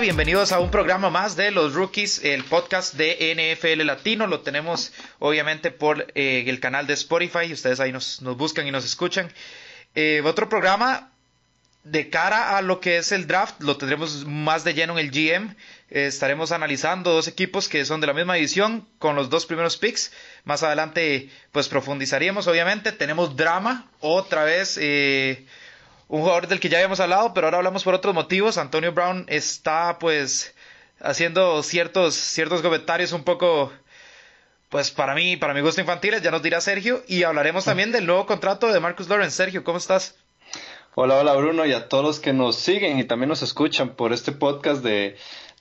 Bienvenidos a un programa más de los Rookies, el podcast de NFL Latino. Lo tenemos obviamente por eh, el canal de Spotify. Ustedes ahí nos, buscan y nos escuchan. Eh, otro programa de cara a lo que es el draft, lo tendremos más de lleno en el GM. Eh, estaremos analizando dos equipos que son de la misma edición con los dos primeros picks. Más adelante, pues profundizaríamos, obviamente. Tenemos drama, otra vez. Eh, un jugador del que ya habíamos hablado, pero ahora hablamos por otros motivos. Antonio Brown está, pues, haciendo ciertos, ciertos comentarios un poco, pues, para mí, para mi gusto infantiles, ya nos dirá Sergio. Y hablaremos también del nuevo contrato de Marcus Lawrence. Sergio, ¿cómo estás? Hola, hola Bruno y a todos los que nos siguen y también nos escuchan por este podcast de,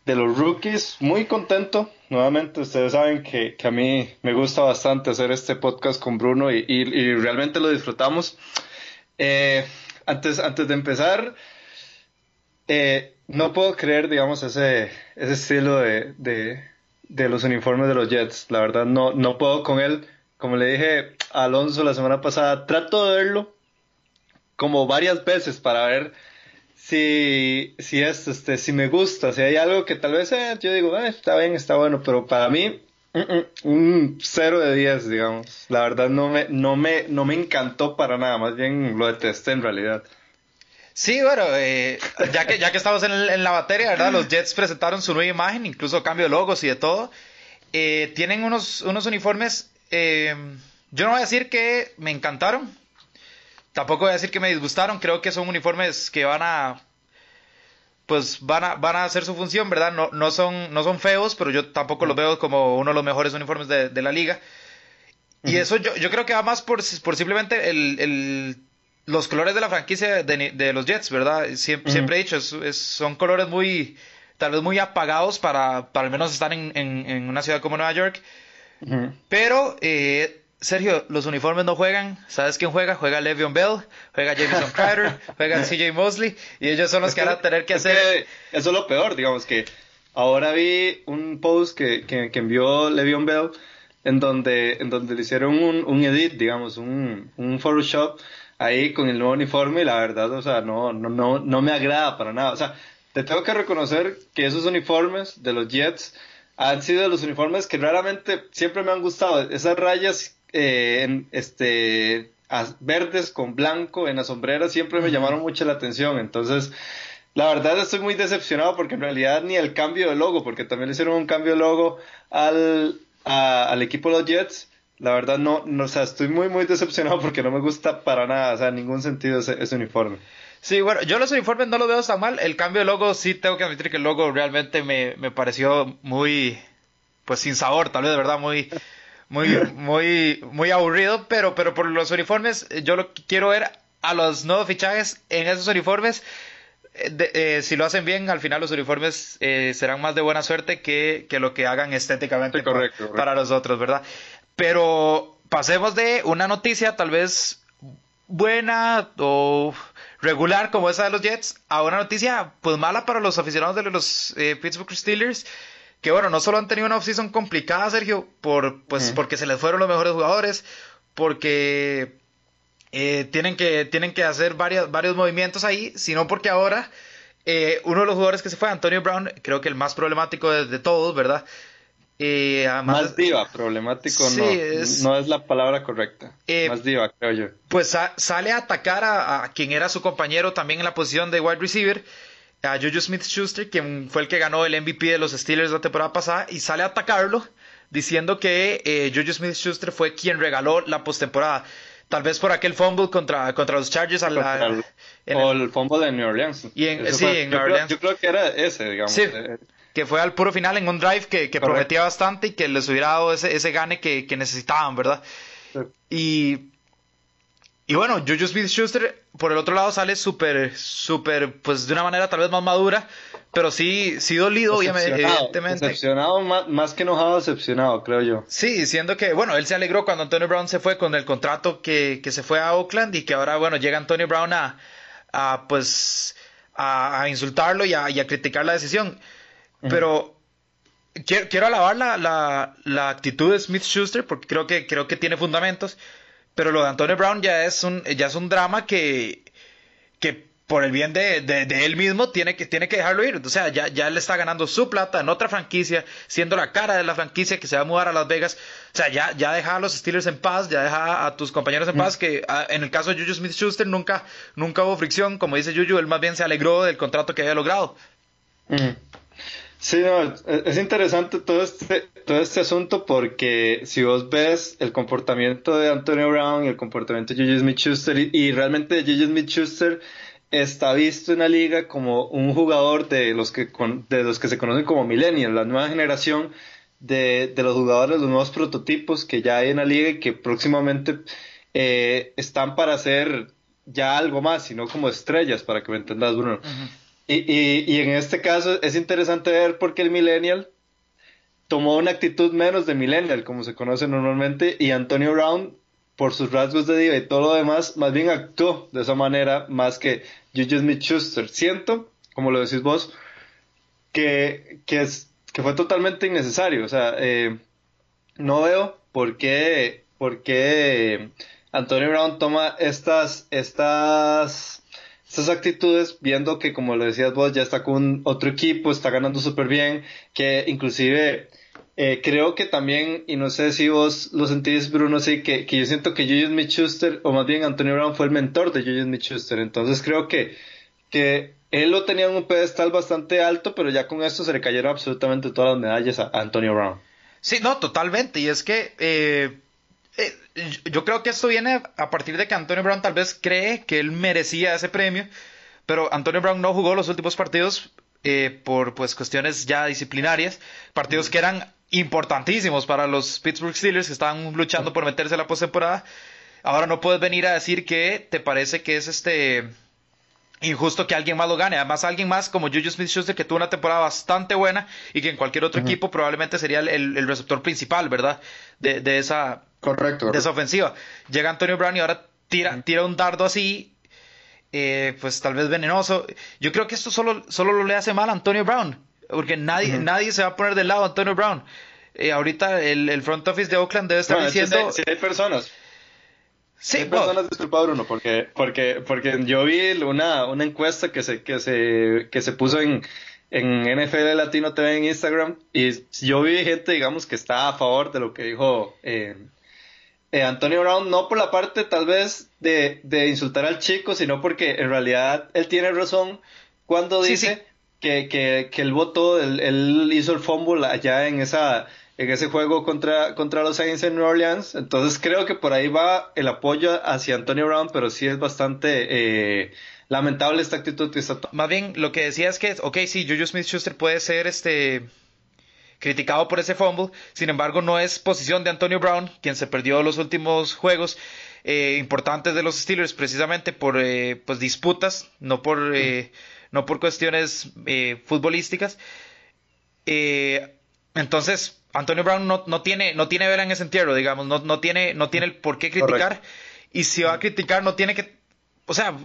los rookies. Muy contento, nuevamente ustedes saben que, a mí me gusta bastante hacer este podcast con Bruno y, realmente lo disfrutamos. Eh, antes, antes de empezar, eh, no puedo creer, digamos, ese, ese estilo de, de, los uniformes de los Jets. La verdad, no, no puedo con él. Como le dije a Alonso la semana pasada, trato de verlo como varias veces para ver si, si es, este, si me gusta, si hay algo que tal vez eh, yo digo, eh, está bien, está bueno, pero para mí mm, mm, un 0 de 10, digamos. La verdad no me, no me, no me encantó para nada, más bien lo detesté en realidad. Sí, bueno, eh, ya, que, ya que estamos en, la batería, ¿verdad? Los Jets presentaron su nueva imagen, incluso cambio de logos y de todo. tienen unos, unos uniformes, yo no voy a decir que me encantaron, tampoco voy a decir que me disgustaron, creo que son uniformes que van a pues van a, van a hacer su función, ¿verdad? No, no, son, no son feos, pero yo tampoco los veo como uno de los mejores uniformes de, la liga. Y eso yo, yo creo que va más por, por simplemente el, el, los colores de la franquicia de, los Jets, ¿verdad? Siempre, siempre he dicho, son colores muy, tal vez muy apagados para, para al menos estar en, en, una ciudad como Nueva York. Pero eh, Sergio, los uniformes no juegan. ¿Sabes quién juega? Juega Le'Veon Bell, juega Jameson Carter, juega CJ Mosley y ellos son los que van a tener que hacer. eso es lo peor, digamos que ahora vi un post que, que, envió Le'Veon Bell en donde, en donde le hicieron un, un edit, digamos, un, un Photoshop ahí con el nuevo uniforme y la verdad, o sea, no, no, no, no me agrada para nada. O sea, te tengo que reconocer que esos uniformes de los Jets han sido los uniformes que realmente siempre me han gustado. Esas rayas eh, en, este, verdes con blanco en las sombreras siempre me llamaron mucho la atención. Entonces, la verdad estoy muy decepcionado porque en realidad ni el cambio de logo, porque también le hicieron un cambio de logo al, al equipo de los Jets. La verdad no, no, o sea, estoy muy, muy decepcionado porque no me gusta para nada, o sea, en ningún sentido ese, uniforme. Sí, bueno, yo los uniformes no los veo tan mal. El cambio de logo, sí tengo que admitir que el logo realmente me, me pareció muy, pues sin sabor, tal vez, de verdad, muy, muy, muy, muy aburrido, pero, pero por los uniformes, yo lo quiero ver a los nuevos fichajes en esos uniformes. Eh, eh, si lo hacen bien, al final los uniformes eh, serán más de buena suerte que, que lo que hagan estéticamente para los otros, ¿verdad? Pero pasemos de una noticia tal vez buena o regular como esa de los Jets a una noticia pues mala para los aficionados de los Pittsburgh Steelers que bueno, no solo han tenido una offseason complicada, Sergio, por, pues, porque se les fueron los mejores jugadores, porque eh, tienen, que, tienen que hacer varios, varios movimientos ahí, sino porque ahora eh, uno de los jugadores que se fue, Antonio Brown, creo que el más problemático de, todos, ¿verdad? Eh, más diva, problemático no, es, no es la palabra correcta. más diva, creo yo. Pues sale a atacar a, quien era su compañero también en la posición de wide receiver a Juju Smith-Schuster, quien fue el que ganó el MVP de los Steelers la temporada pasada, y sale a atacarlo diciendo que eh, Juju Smith-Schuster fue quien regaló la postemporada. Tal vez por aquel fumble contra, contra los Chargers. o el, fumble de New Orleans. sí, en New Orleans. yo creo que era ese, digamos. Sí, eh, que fue al puro final en un drive que, que prometía bastante y que les hubiera dado ese, ese gane que, que necesitaban, ¿verdad? Y y bueno, Juju Smith Schuster, por el otro lado, sale súper, súper, pues de una manera tal vez más madura, pero sí, sí dolido, evidentemente. Decepcionado, más, que enojado, decepcionado, creo yo. Sí, diciendo que, bueno, él se alegró cuando Antonio Brown se fue con el contrato que, que se fue a Oakland y que ahora, bueno, llega Antonio Brown a, a pues, a, insultarlo y a, y a, criticar la decisión. Pero quiero, quiero alabar la, la, la actitud de Smith Schuster porque creo que, creo que tiene fundamentos pero lo de Antonio Brown ya es un, ya es un drama que, que por el bien de, de, él mismo, tiene que, tiene que dejarlo ir. O sea, ya, ya él está ganando su plata en otra franquicia, siendo la cara de la franquicia que se va a mudar a Las Vegas. O sea, ya, ya deja a los Steelers en paz, ya deja a tus compañeros en paz, que ah, en el caso de Juju Smith-Schuster nunca, nunca hubo fricción. Como dice Juju, él más bien se alegró del contrato que había logrado. Sí, no, es interesante todo este, todo este asunto porque si vos ves el comportamiento de Antonio Brown y el comportamiento de Juju Smith-Schuster y, realmente Juju Smith-Schuster está visto en la liga como un jugador de los que, de los que se conocen como millennials, la nueva generación de, de, los jugadores, los nuevos prototipos que ya hay en la liga y que próximamente eh, están para hacer ya algo más, sino como estrellas, para que me entendas, Bruno. Y, y, y, en este caso es interesante ver por qué el millennial tomó una actitud menos de millennial, como se conoce normalmente, y Antonio Brown por sus rasgos de diva y todo lo demás, más bien actuó de esa manera más que Juju Smith-Schuster. Siento, como lo decís vos, que, que, es, que fue totalmente innecesario. O sea, eh, no veo por qué, por qué Antonio Brown toma estas, estas, estas actitudes, viendo que, como lo decías vos, ya está con otro equipo, está ganando súper bien, que inclusive eh, creo que también, y no sé si vos lo sentís, Bruno, sí, que, que yo siento que Julius Smith-Schuster, o más bien Antonio Brown, fue el mentor de Julius Smith-Schuster. Entonces creo que, que él lo tenía en un pedestal bastante alto, pero ya con esto se le cayeron absolutamente todas las medallas a, Antonio Brown. Sí, no, totalmente. Y es que eh, eh, yo creo que esto viene a partir de que Antonio Brown tal vez cree que él merecía ese premio, pero Antonio Brown no jugó los últimos partidos por pues cuestiones ya disciplinarias, partidos que eran importantísimos para los Pittsburgh Steelers que están luchando por meterse a la postemporada. Ahora no puedes venir a decir que te parece que es este injusto que alguien más lo gane. Además, alguien más como Juju Smith-Schuster que tuvo una temporada bastante buena y que en cualquier otro equipo probablemente sería el, receptor principal, ¿verdad? De, esa Correcto. de esa ofensiva. Llega Antonio Brown y ahora tira, tira un dardo así, eh, pues tal vez venenoso. Yo creo que esto solo, solo le hace mal a Antonio Brown porque nadie, nadie se va a poner del lado de Antonio Brown. Eh, ahorita el, front office de Oakland debe estar diciendo... Si hay, personas. Sí, hay personas, disculpa Bruno, porque, porque, porque yo vi una, una encuesta que se, que se, que se puso en, en NFL Latino TV en Instagram y yo vi gente, digamos, que está a favor de lo que dijo eh, eh, Antonio Brown, no por la parte tal vez de, de, insultar al chico, sino porque en realidad él tiene razón cuando dice que, que, que él votó, él, hizo el fumble allá en esa en ese juego contra, contra los Saints en New Orleans. Entonces creo que por ahí va el apoyo hacia Antonio Brown, pero sí es bastante eh, lamentable esta actitud que está Más bien, lo que decía es que, ok, sí, Juju Smith-Schuster puede ser este criticado por ese fumble, sin embargo no es posición de Antonio Brown, quien se perdió los últimos juegos eh, importantes de los Steelers precisamente por eh, pues disputas, no por no por cuestiones eh, futbolísticas. Eh, entonces, Antonio Brown no, no, tiene, no tiene vela en ese entierro, digamos, no, no, tiene, no tiene el por qué criticar. Y si va a criticar, no tiene que. O sea,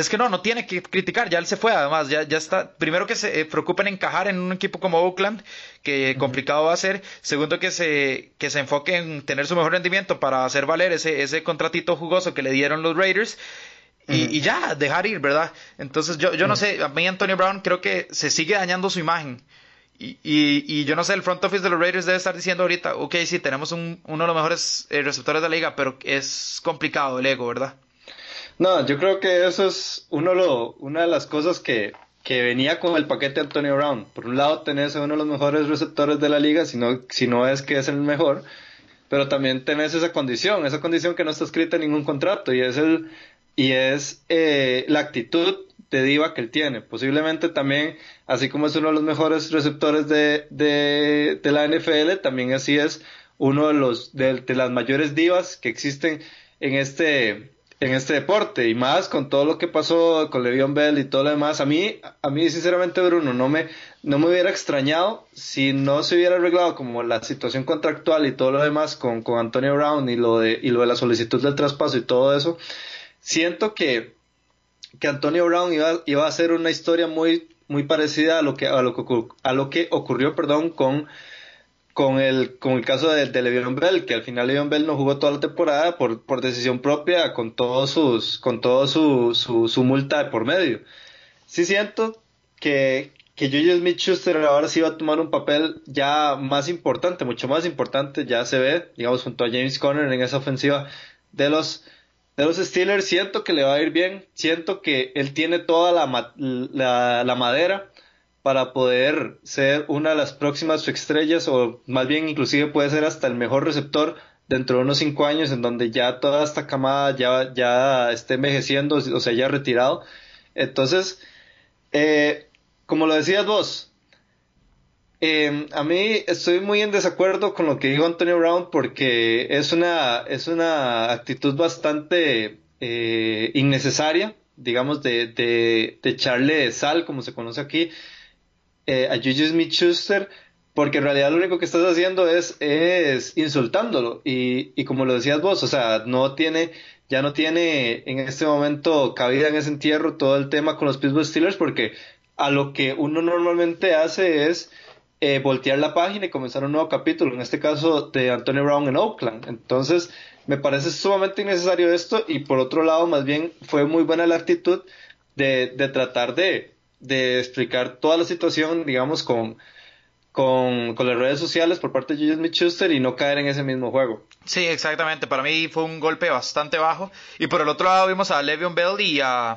es que no, no tiene que criticar, ya él se fue, además, ya, ya está. Primero que se eh, preocupen en encajar en un equipo como Oakland, que complicado va a ser. Segundo que se, que se enfoque en tener su mejor rendimiento para hacer valer ese, ese contratito jugoso que le dieron los Raiders y, ya, dejar ir, ¿verdad? Entonces yo, yo no sé, a mí Antonio Brown creo que se sigue dañando su imagen. Y, y, yo no sé, el front office de los Raiders debe estar diciendo ahorita, ok, sí, tenemos un, uno de los mejores eh, receptores de la liga, pero es complicado el ego, ¿verdad? No, yo creo que eso es uno lo, una de las cosas que, que venía con el paquete de Antonio Brown. Por un lado tenés a uno de los mejores receptores de la liga, si no, si no es que es el mejor, pero también tenés esa condición, esa condición que no está escrita en ningún contrato y es el, y es eh, la actitud de diva que él tiene. Posiblemente también, así como es uno de los mejores receptores de, de, la NFL, también así es uno de los de, las mayores divas que existen en este en este deporte y más con todo lo que pasó con Le'Veon Bell y todo lo demás a mí a mí sinceramente Bruno no me no me hubiera extrañado si no se hubiera arreglado como la situación contractual y todo lo demás con, con Antonio Brown y lo de y lo de la solicitud del traspaso y todo eso. Siento que, que Antonio Brown iba, iba a hacer una historia muy, muy parecida a lo que, a lo que, a lo que ocurrió perdón, con, con el, con el caso de, de Le'Veon Bell, que al final Le'Veon Bell no jugó toda la temporada por, por decisión propia, con todos sus, con todo su, su, su multa de por medio. Sí siento que, que Juju Smith Schuster ahora sí va a tomar un papel ya más importante, mucho más importante, ya se ve, digamos, junto a James Conner en esa ofensiva de los, de los Steelers. Siento que le va a ir bien, siento que él tiene toda la, la, la madera para poder ser una de las próximas estrellas o más bien inclusive puede ser hasta el mejor receptor dentro de unos cinco años en donde ya toda esta camada ya, ya esté envejeciendo o sea ya retirado. Entonces eh, como lo decías vos, em, a mí estoy muy en desacuerdo con lo que dijo Antonio Brown porque es una, es una actitud bastante eh, innecesaria, digamos, de, de, de, echarle sal, como se conoce aquí, eh, a Juju Smith Schuster, porque en realidad lo único que estás haciendo es, es insultándolo. Y, y como lo decías vos, o sea, no tiene, ya no tiene en este momento cabida en ese entierro todo el tema con los Pittsburgh Steelers porque a lo que uno normalmente hace es eh, voltear la página y comenzar un nuevo capítulo, en este caso de Antonio Brown en Oakland. Entonces, me parece sumamente innecesario esto y por otro lado, más bien fue muy buena la actitud de, de tratar de, de, explicar toda la situación, digamos, con, con, con, las redes sociales por parte de Julius Schuster y no caer en ese mismo juego. Sí, exactamente. Para mí fue un golpe bastante bajo. Y por el otro lado vimos a Le'Veon Bell y a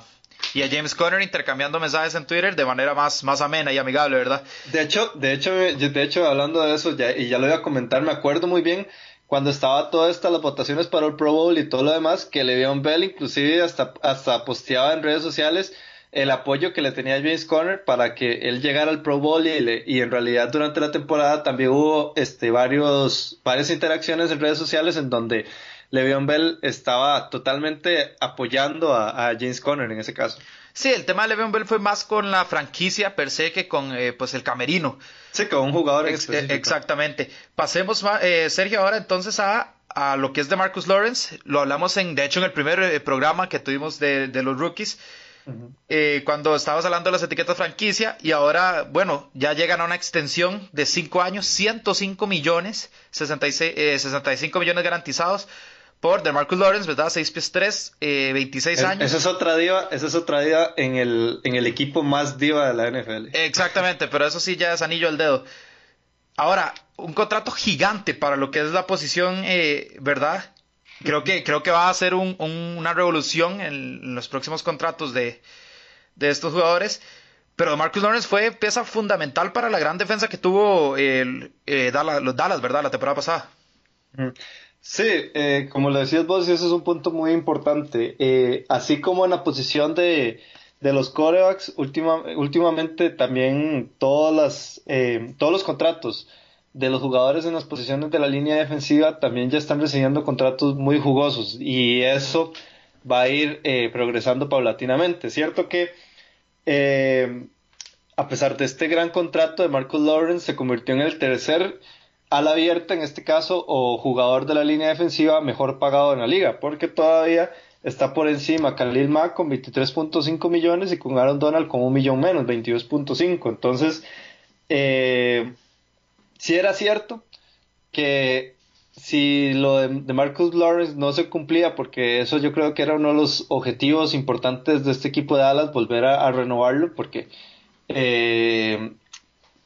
y a James Conner intercambiando mensajes en Twitter de manera más, más amena y amigable, ¿verdad? De hecho, de hecho, de hecho, hablando de eso, ya, y ya lo voy a comentar, me acuerdo muy bien cuando estaba todas estas las votaciones para el Pro Bowl y todo lo demás, que Le'Veon Bell inclusive hasta, hasta posteaba en redes sociales el apoyo que le tenía James Conner para que él llegara al Pro Bowl y, y en realidad durante la temporada también hubo este varios varias interacciones en redes sociales en donde Le'Veon Bell estaba totalmente apoyando a, James Conner en ese caso. Sí, el tema de Le'Veon Bell fue más con la franquicia per se que con eh, pues el camerino. Sí, con un jugador Ex Exactamente. Pasemos, eh, Sergio, ahora entonces a, a, lo que es de Marcus Lawrence. Lo hablamos en, de hecho, en el primer eh, programa que tuvimos de, de los rookies. Cuando estábamos hablando de las etiquetas franquicia y ahora, bueno, ya llegan a una extensión de 5 años, 105 millones, 66, 65 millones garantizados por DeMarcus Lawrence, ¿verdad? 6 pies 3, 26 años. Esa es otra diva, esa es otra diva en el, en el equipo más diva de la NFL. Exactamente, pero eso sí ya es anillo al dedo. Ahora, un contrato gigante para lo que es la posición, eh, ¿verdad? Creo que, creo que va a ser una revolución en, los próximos contratos de, estos jugadores. Pero Marcus Lawrence fue pieza fundamental para la gran defensa que tuvo eh, los Dallas, ¿verdad? La temporada pasada. Sí, eh, como lo decías vos, ese es un punto muy importante. Eh, así como en la posición de, de los corebacks, últimamente también todas las, todos los contratos de los jugadores en las posiciones de la línea defensiva también ya están recibiendo contratos muy jugosos y eso va a ir progresando paulatinamente. Cierto que a pesar de este gran contrato de Marcus Lawrence se convirtió en el tercer al abierta en este caso o jugador de la línea defensiva mejor pagado en la liga, porque todavía está por encima Khalil Mack con 23.5 millones y con Aaron Donald con un millón menos, 22.5. Entonces, eh, si era cierto que si lo de, Marcus Lawrence no se cumplía, porque eso yo creo que era uno de los objetivos importantes de este equipo de Dallas, volver a, renovarlo, porque, eh,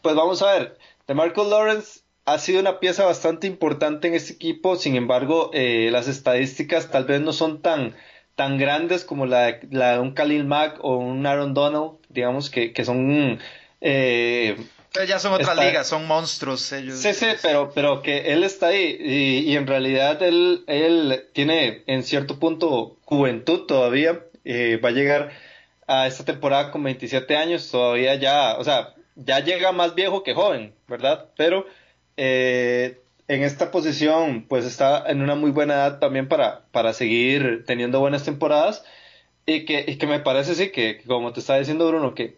pues vamos a ver, de Marcus Lawrence ha sido una pieza bastante importante en este equipo, sin embargo, eh, las estadísticas tal vez no son tan, tan grandes como la, de un Khalil Mack o un Aaron Donald, digamos que, que son... Eh, ya son otras ligas, son monstruos ellos. Sí, sí, pero, pero que él está ahí y, y, en realidad él, él tiene en cierto punto juventud todavía, eh, va a llegar a esta temporada con 27 años, todavía ya, o sea, ya llega más viejo que joven, ¿verdad? Pero eh, en esta posición pues está en una muy buena edad también para, para seguir teniendo buenas temporadas y que, que me parece sí que, como te estaba diciendo Bruno que,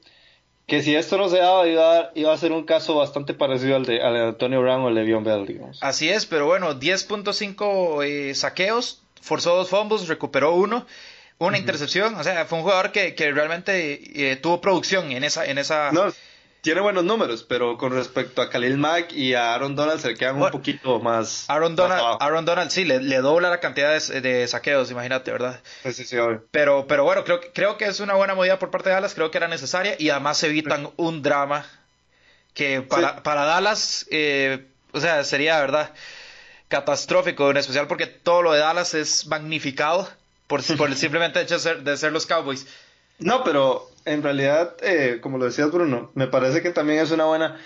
que si esto no se daba iba a, iba a ser un caso bastante parecido al de, al Antonio Brown o Le'Veon Bell digamos. Así es, pero bueno 10.5 eh, saqueos, forzó dos fumbles, recuperó uno una intercepción, o sea, fue un jugador que, que realmente eh, tuvo producción en esa, en esa, tiene buenos números, pero con respecto a Khalil Mack y a Aaron Donald se quedan un poquito más. Aaron Donald, Aaron Donald sí, le, dobla la cantidad de, saqueos, imagínate, ¿verdad? Sí, sí, sí, obvio. Pero, pero bueno, creo, creo que es una buena movida por parte de Dallas, creo que era necesaria y además evitan un drama que para, para Dallas, eh, o sea, sería, ¿verdad? Catastrófico, en especial porque todo lo de Dallas es magnificado por, por el simplemente hecho de ser, de ser los Cowboys. No, pero en realidad, eh, como lo decías Bruno, me parece que también es una buena,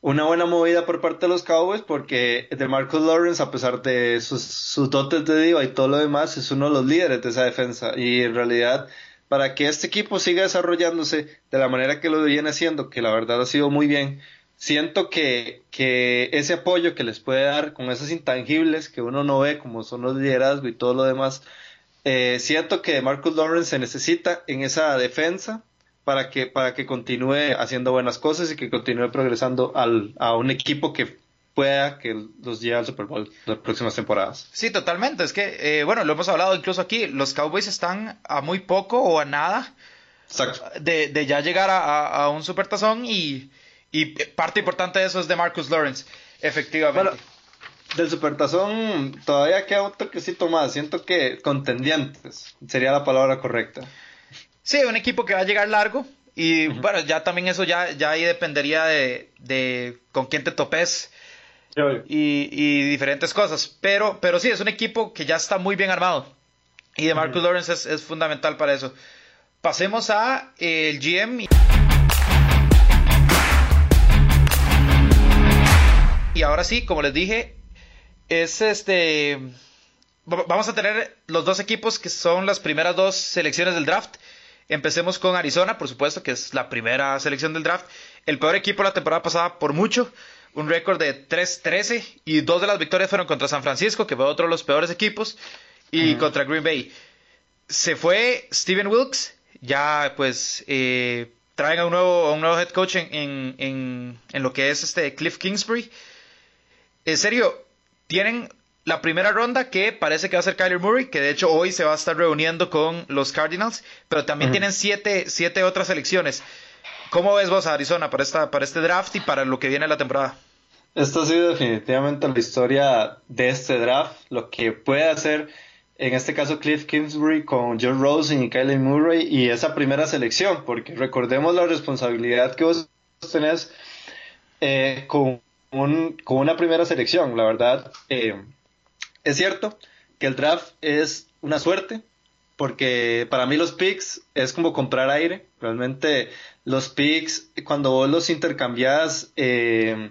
una buena movida por parte de los Cowboys porque de Marcus Lawrence, a pesar de sus, sus dotes de diva y todo lo demás, es uno de los líderes de esa defensa. Y en realidad, para que este equipo siga desarrollándose de la manera que lo viene haciendo, que la verdad ha sido muy bien, siento que, que ese apoyo que les puede dar con esos intangibles que uno no ve, como son los liderazgos y todo lo demás, eh, siento que Marcus Lawrence se necesita en esa defensa para que, para que continúe haciendo buenas cosas y que continúe progresando al, a un equipo que pueda que los lleve al Super Bowl las próximas temporadas. Sí, totalmente. Es que, eh, bueno, lo hemos hablado incluso aquí, los Cowboys están a muy poco o a nada de, de, ya llegar a, a, un supertazón y, y parte importante de eso es de Marcus Lawrence, efectivamente. Bueno, del supertazón todavía queda un toquecito más. Siento que contendientes sería la palabra correcta. Sí, un equipo que va a llegar largo. Y bueno, ya también eso ya, ya ahí dependería de, de con quién te topes. Y, y, diferentes cosas. Pero, pero sí, es un equipo que ya está muy bien armado. Y de Marcus Lawrence es, es, fundamental para eso. Pasemos a el GM. Y ahora sí, como les dije, es este. Vamos a tener los dos equipos que son las primeras dos selecciones del draft. Empecemos con Arizona, por supuesto, que es la primera selección del draft. El peor equipo la temporada pasada por mucho. Un récord de 3-13 y dos de las victorias fueron contra San Francisco, que fue otro de los peores equipos, y contra Green Bay. Se fue Steven Wilkes, ya pues eh, traen a un nuevo, un nuevo head coach en, en, en, lo que es este Cliff Kingsbury. En serio, tienen la primera ronda que parece que va a ser Kyler Murray, que de hecho hoy se va a estar reuniendo con los Cardinals, pero también tienen siete, siete otras elecciones. ¿Cómo ves vos a Arizona para, esta, para este draft y para lo que viene la temporada? Esto ha sido definitivamente la historia de este draft, lo que puede hacer en este caso Cliff Kingsbury con John Rosen y Kyler Murray y esa primera selección, porque recordemos la responsabilidad que vos tenés eh, con con una primera selección. La verdad, eh, es cierto que el draft es una suerte, porque para mí los picks es como comprar aire. Realmente los picks, cuando vos los intercambias, eh,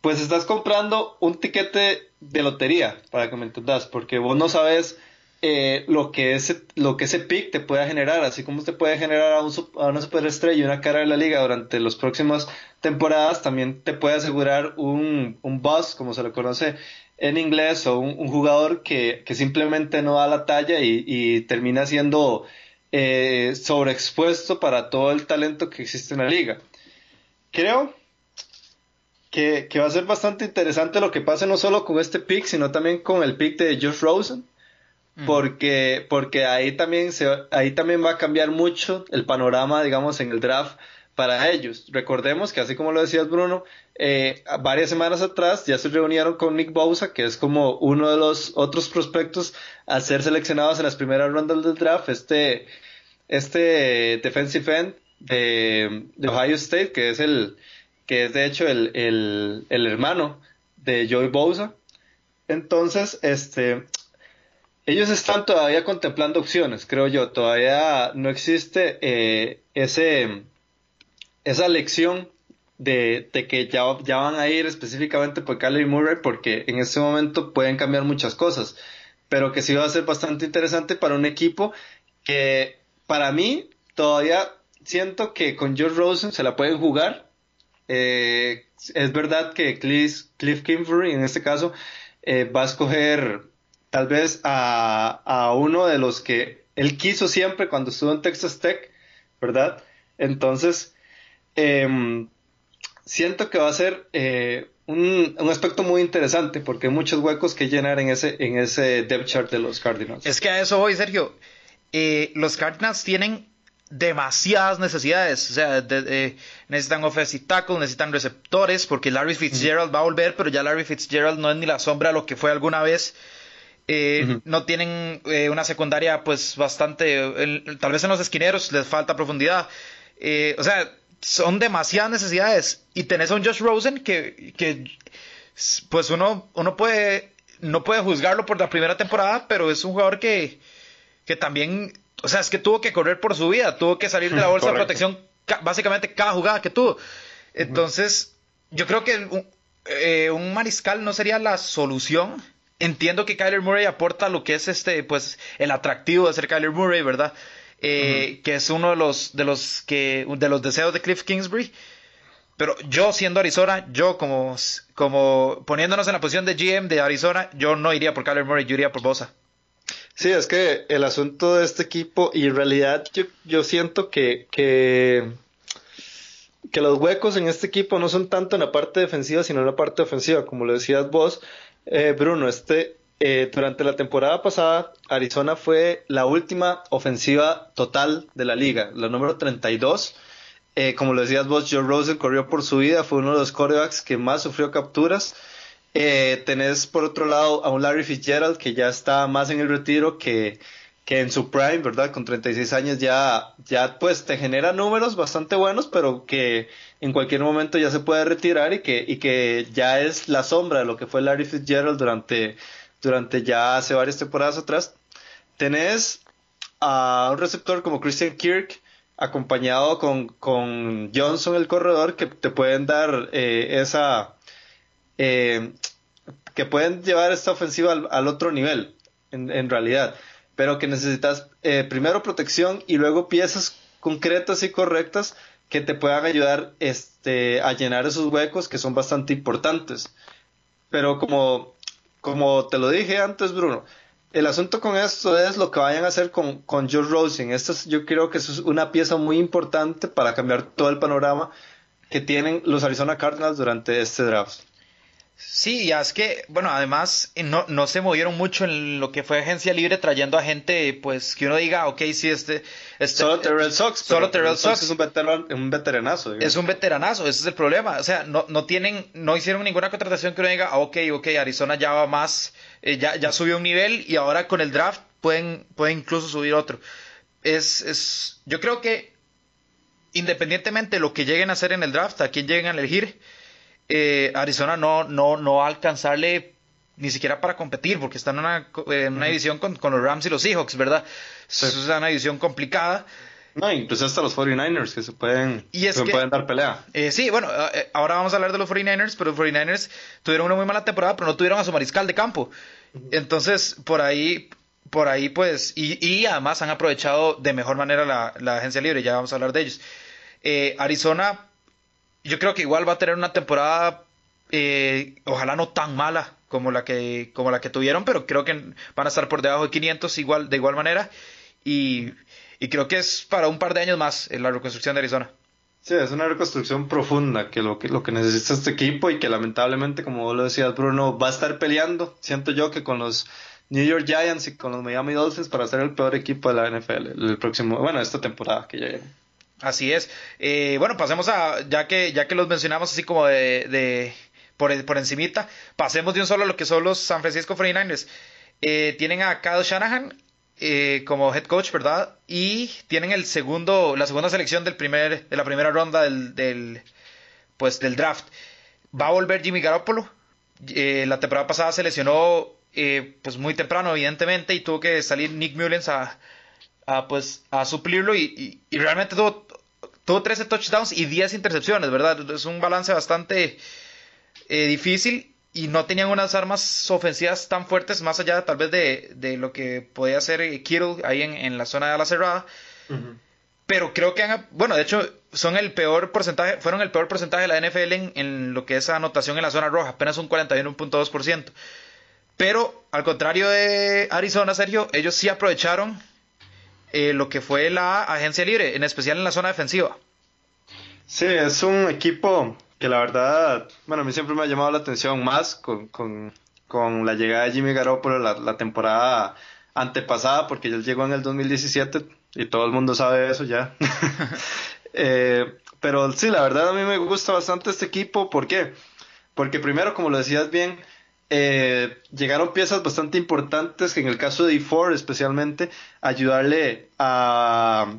pues estás comprando un tiquete de lotería, para que me entendas, porque vos no sabes eh, lo, que ese, lo que ese pick te pueda generar, así como usted puede generar a, una superestrella y una cara de la liga durante las próximas temporadas, también te puede asegurar un, un como se le conoce en inglés, o un, jugador que, simplemente no da la talla y, termina siendo eh, sobreexpuesto para todo el talento que existe en la liga. Creo que, que va a ser bastante interesante lo que pase no solo con este pick, sino también con el pick de Josh Rosen porque, porque ahí, también se, ahí también va a cambiar mucho el panorama, digamos, en el draft para ellos. Recordemos que así como lo decías Bruno, eh, varias semanas atrás ya se reunieron con Nick Bosa, que es como uno de los otros prospectos a ser seleccionados en las primeras rondas del draft, este, este defensive end de, Ohio State, que es el, que es de hecho el, el, hermano de Joey Bosa. Entonces, este, ellos están todavía contemplando opciones, creo yo. Todavía no existe eh, ese, esa lección de, que ya, ya, van a ir específicamente por Kyler Murray porque en este momento pueden cambiar muchas cosas. Pero que sí va a ser bastante interesante para un equipo que para mí todavía siento que con George Rosen se la pueden jugar. Eh, es verdad que Cliff, Cliff Kingsbury en este caso eh, va a escoger tal vez a, uno de los que él quiso siempre cuando estuvo en Texas Tech, ¿verdad? Entonces, em, siento que va a ser eh, un, aspecto muy interesante porque hay muchos huecos que llenar en ese, en ese depth chart de los Cardinals. Es que a eso voy, Sergio. Eh, los Cardinals tienen demasiadas necesidades. O sea, necesitan offensive tackle, necesitan receptores, porque Larry Fitzgerald va a volver, pero ya Larry Fitzgerald no es ni la sombra de lo que fue alguna vez. Eh, no tienen eh, una secundaria, pues bastante. tal vez en los esquineros les falta profundidad. Eh, o sea, son demasiadas necesidades. Y tenés a un Josh Rosen que, que pues uno, uno puede. No puede juzgarlo por la primera temporada, pero es un jugador que, que también o sea, es que tuvo que correr por su vida, tuvo que salir de la bolsa de protección básicamente cada jugada que tuvo. Entonces, yo creo que eh, un, mariscal no sería la solución. Entiendo que Kyler Murray aporta lo que es este, pues, el atractivo de ser Kyler Murray, ¿verdad? Eh, que es uno de los, de los que, de los deseos de Cliff Kingsbury. Pero yo siendo Arizona, yo como, como poniéndonos en la posición de GM de Arizona, yo no iría por Kyler Murray, yo iría por Bosa. Sí, es que el asunto de este equipo, y en realidad yo, yo siento que, que, que, los huecos en este equipo no son tanto en la parte defensiva, sino en la parte ofensiva, como lo decías vos, eh, Bruno, este, eh, durante la temporada pasada, Arizona fue la última ofensiva total de la liga, la número 32. Eh, como lo decías vos, Joe Rosen corrió por su vida, fue uno de los corebacks que más sufrió capturas. Eh, tenés por otro lado a un Larry Fitzgerald que ya está más en el retiro que, que en su prime, ¿verdad? Con 36 años ya, ya pues te genera números bastante buenos, pero que en cualquier momento ya se puede retirar y que, y que ya es la sombra de lo que fue Larry Fitzgerald durante, durante ya hace varias temporadas atrás. Tenés a un receptor como Christian Kirk, acompañado con, con Johnson, el corredor, que te pueden dar eh, esa, eh, que pueden llevar esta ofensiva al, otro nivel, en, realidad, pero que necesitas eh, primero protección y luego piezas concretas y correctas que te puedan ayudar este, a llenar esos huecos que son bastante importantes. Pero como, como te lo dije antes, Bruno, el asunto con esto es lo que vayan a hacer con, con George Rosen. Esto yo creo que es una pieza muy importante para cambiar todo el panorama que tienen los Arizona Cardinals durante este draft. Sí, ya es que, bueno, además eh, no, no se movieron mucho en lo que fue agencia libre trayendo a gente, pues, que uno diga, ok, sí, este... este solo Terrell Sox. Solo Terrell Sox. Es un, un veteranazo. Es un veteranazo, ese es el problema. O sea, no, no tienen, no hicieron ninguna contratación que uno diga, ah, ok, ok, Arizona ya va más, eh, ya, ya subió un nivel y ahora con el draft pueden, pueden incluso subir otro. Es, es, yo creo que independientemente de lo que lleguen a hacer en el draft, a quién lleguen a elegir, eh, Arizona no, no, no va a alcanzarle ni siquiera para competir, porque están en una, en una división con, los Rams y los Seahawks, ¿verdad? Es una división complicada. No, incluso hasta los 49ers que se pueden, pueden dar pelea. Eh, sí, bueno, eh, ahora vamos a hablar de los 49ers, pero los 49ers tuvieron una muy mala temporada, pero no tuvieron a su mariscal de campo. Entonces, por ahí, por ahí pues, y, y además han aprovechado de mejor manera la, la, agencia libre, ya vamos a hablar de ellos. Arizona yo creo que igual va a tener una temporada, eh, ojalá no tan mala como la que como la que tuvieron, pero creo que van a estar por debajo de 500 igual de igual manera y, creo que es para un par de años más en la reconstrucción de Arizona. Sí, es una reconstrucción profunda que lo que lo que necesita este equipo y que lamentablemente, como vos lo decías, Bruno, va a estar peleando. Siento yo que con los New York Giants y con los Miami Dolphins para ser el peor equipo de la NFL el próximo, bueno, esta temporada que ya llega. Así es. Eh, bueno, pasemos a, ya que, ya que los mencionamos así como de, de por, por encimita, pasemos de un solo a lo que son los San Francisco 49ers. Eh, tienen a Kyle Shanahan eh, como head coach, ¿verdad? Y tienen el segundo, la segunda selección del primer, de la primera ronda del, del pues, del draft. Va a volver Jimmy Garoppolo. la temporada pasada se lesionó pues muy temprano, evidentemente, y tuvo que salir Nick Mullens a, pues, a suplirlo y, y, realmente tuvo, tuvo 13 touchdowns y 10 intercepciones, ¿verdad? Es un balance bastante eh, difícil y no tenían unas armas ofensivas tan fuertes, más allá tal vez de, de lo que podía hacer Kittle ahí en, en, la zona de la cerrada. Pero creo que han, bueno, de hecho, son el peor porcentaje, fueron el peor porcentaje de la NFL en, en lo que es anotación en la zona roja, apenas un 41.2%. Pero al contrario de Arizona, Sergio, ellos sí aprovecharon eh, lo que fue la agencia libre, en especial en la zona defensiva. Sí, es un equipo que la verdad, bueno, a mí siempre me ha llamado la atención más con, con, la llegada de Jimmy Garoppolo la, la temporada antepasada, porque él llegó en el 2017 y todo el mundo sabe eso ya. Eh, pero sí, la verdad a mí me gusta bastante este equipo. ¿Por qué? Porque primero, como lo decías bien, eh, llegaron piezas bastante importantes que en el caso de D4 especialmente ayudarle a,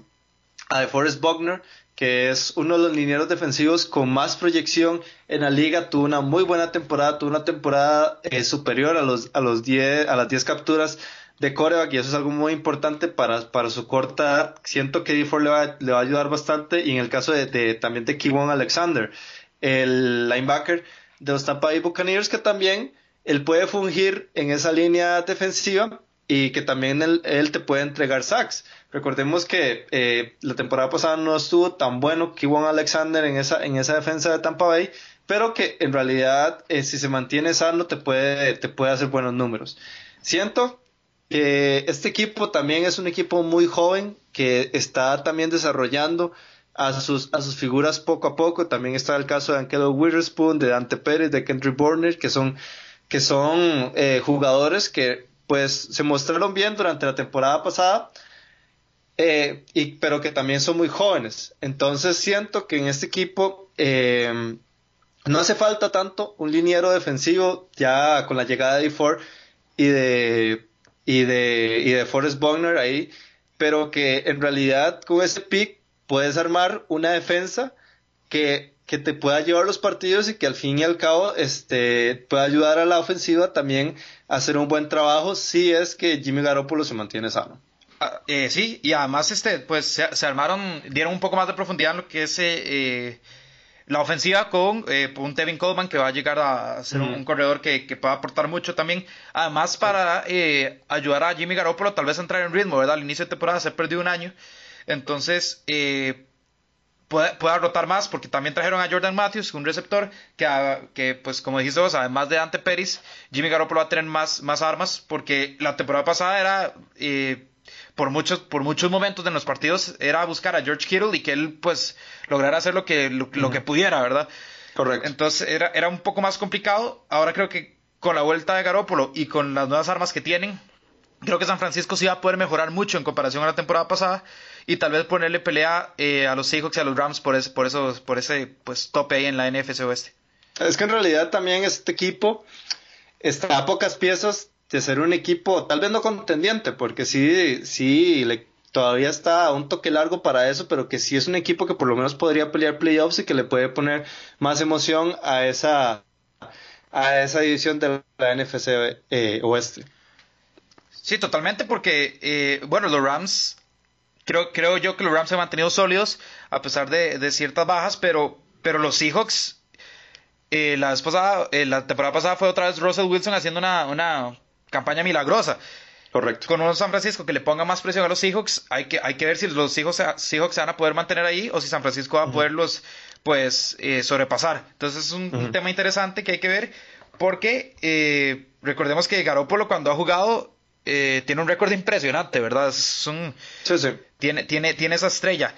a DeForest Buckner que es uno de los linieros defensivos con más proyección en la liga, tuvo una muy buena temporada, tuvo una temporada eh, superior a los a los 10 a las 10 capturas de coreback y eso es algo muy importante para, para su corta. Siento que D4 le va, le va a ayudar bastante y en el caso de, también de Kevon Alexander el linebacker de los Tampa Bay Buccaneers que también él puede fungir en esa línea defensiva y que también él, te puede entregar sacks. Recordemos que eh, la temporada pasada no estuvo tan bueno Juan Alexander en esa, en esa defensa de Tampa Bay, pero que en realidad eh, si se mantiene sano te puede, te puede hacer buenos números. Siento que este equipo también es un equipo muy joven que está también desarrollando a sus, a sus figuras poco a poco. También está el caso de Ankelo Witherspoon, de Dante Pérez, de Kendrick Borner, que son que son eh, jugadores que pues se mostraron bien durante la temporada pasada, eh, y, pero que también son muy jóvenes. Entonces siento que en este equipo eh, no hace falta tanto un liniero defensivo ya con la llegada de D4 y de, y de, y de Forrest Buckner ahí, pero que en realidad con ese pick puedes armar una defensa que que te pueda llevar los partidos y que al fin y al cabo este, pueda ayudar a la ofensiva también a hacer un buen trabajo si es que Jimmy Garoppolo se mantiene sano. Ah, eh, sí, y además este, pues se, armaron, dieron un poco más de profundidad en lo que es eh, eh, la ofensiva con un Tevin Coleman que va a llegar a ser un, corredor que, que pueda aportar mucho también. Además para ayudar a Jimmy Garoppolo tal vez a entrar en ritmo, ¿verdad? Al inicio de temporada se perdió un año. Entonces, pueda, rotar más, porque también trajeron a Jordan Matthews, un receptor que, que pues como dijiste vos, además de Ante Pérez, Jimmy Garoppolo va a tener más, más armas, porque la temporada pasada era, eh, por, muchos, por muchos momentos de los partidos, era buscar a George Kittle y que él pues lograra hacer lo que, lo, que pudiera, ¿verdad? Correcto. Entonces era, era un poco más complicado. Ahora creo que con la vuelta de Garoppolo y con las nuevas armas que tienen, creo que San Francisco sí va a poder mejorar mucho en comparación a la temporada pasada y tal vez ponerle pelea eh, a los Seahawks y a los Rams por ese, por eso, por ese pues, tope ahí en la NFC Oeste. Es que en realidad también este equipo está a pocas piezas de ser un equipo, tal vez no contendiente, porque sí, sí, le, todavía está un toque largo para eso, pero que sí es un equipo que por lo menos podría pelear playoffs y que le puede poner más emoción a esa, a esa división de la NFC eh, Oeste. Sí, totalmente, porque, eh, bueno, los Rams creo, creo yo que los Rams se han mantenido sólidos a pesar de, ciertas bajas, pero, pero los Seahawks, eh, la, eh, la temporada pasada fue otra vez Russell Wilson haciendo una, campaña milagrosa. Correcto. Con un San Francisco que le ponga más presión a los Seahawks, hay que, hay que ver si los Seahawks, Seahawks se van a poder mantener ahí o si San Francisco va a poderlos pues eh, sobrepasar. Entonces es un, tema interesante que hay que ver porque recordemos que Garoppolo cuando ha jugado tiene un récord impresionante, ¿verdad? Es un, sí, sí. Tiene, tiene, tiene esa estrella.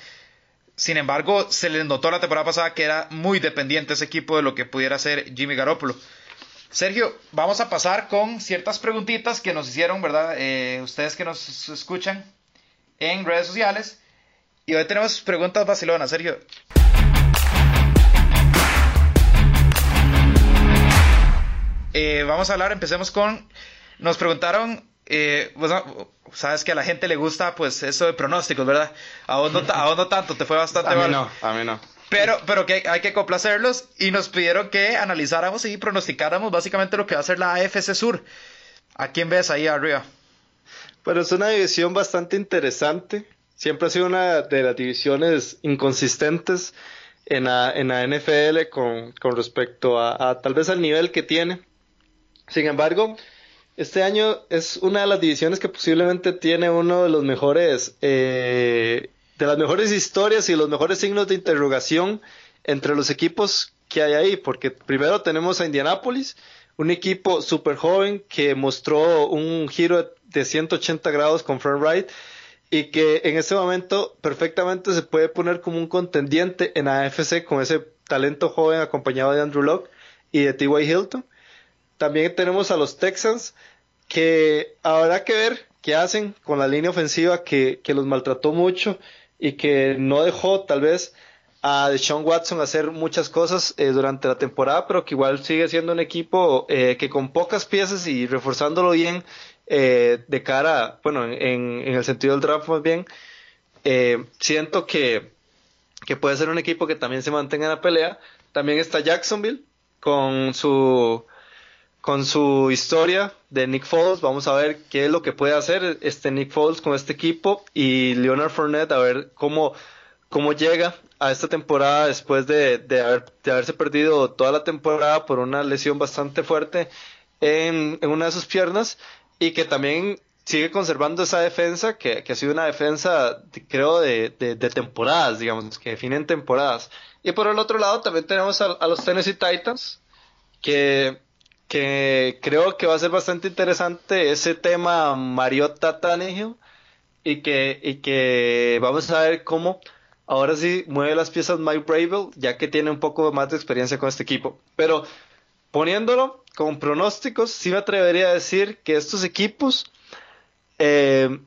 Sin embargo, se le notó la temporada pasada que era muy dependiente ese equipo de lo que pudiera hacer Jimmy Garoppolo. Sergio, vamos a pasar con ciertas preguntitas que nos hicieron, ¿verdad? Eh, ustedes que nos escuchan en redes sociales. Y hoy tenemos preguntas Barcelona, Sergio. Eh, vamos a hablar, empecemos con. Nos preguntaron eh, pues, sabes que a la gente le gusta pues eso de pronósticos, ¿verdad? A vos no, a tanto, te fue bastante mal. no, a mí no. Pero, pero que hay que complacerlos y nos pidieron que analizáramos y pronosticáramos básicamente lo que va a ser la AFC Sur. ¿A quién ves ahí arriba? Bueno, es una división bastante interesante. Siempre ha sido una de las divisiones inconsistentes en la, en la NFL con, con respecto a, a tal vez al nivel que tiene. Sin embargo, este año es una de las divisiones que posiblemente tiene uno de los mejores, eh, de las mejores historias y los mejores signos de interrogación entre los equipos que hay ahí, porque primero tenemos a Indianapolis, un equipo súper joven que mostró un giro de 180 grados con Frank Wright y que en este momento perfectamente se puede poner como un contendiente en AFC con ese talento joven acompañado de Andrew Locke y de T.Y. Hilton. También tenemos a los Texans, que habrá que ver que hacen con la línea ofensiva que, que los maltrató mucho y que no dejó tal vez a Deshaun Watson hacer muchas cosas eh, durante la temporada, pero que igual sigue siendo un equipo eh, que con pocas piezas y reforzándolo bien eh, de cara, bueno, en, en, el sentido del draft más bien, siento que, que puede ser un equipo que también se mantenga en la pelea. También está Jacksonville con su con su historia de Nick Foles. Vamos a ver qué es lo que puede hacer este Nick Foles con este equipo y Leonard Fournette a ver cómo, cómo llega a esta temporada después de, de, haber, de haberse perdido toda la temporada por una lesión bastante fuerte en, una de sus piernas y que también sigue conservando esa defensa que, que ha sido una defensa creo de, de, temporadas digamos que definen temporadas y por el otro lado también tenemos a, a los Tennessee Titans que que creo que va a ser bastante interesante ese tema Mariota Tannehill y que, y que vamos a ver cómo ahora sí mueve las piezas Mike Bravel, ya que tiene un poco más de experiencia con este equipo. Pero poniéndolo con pronósticos, sí me atrevería a decir que estos equipos, eh,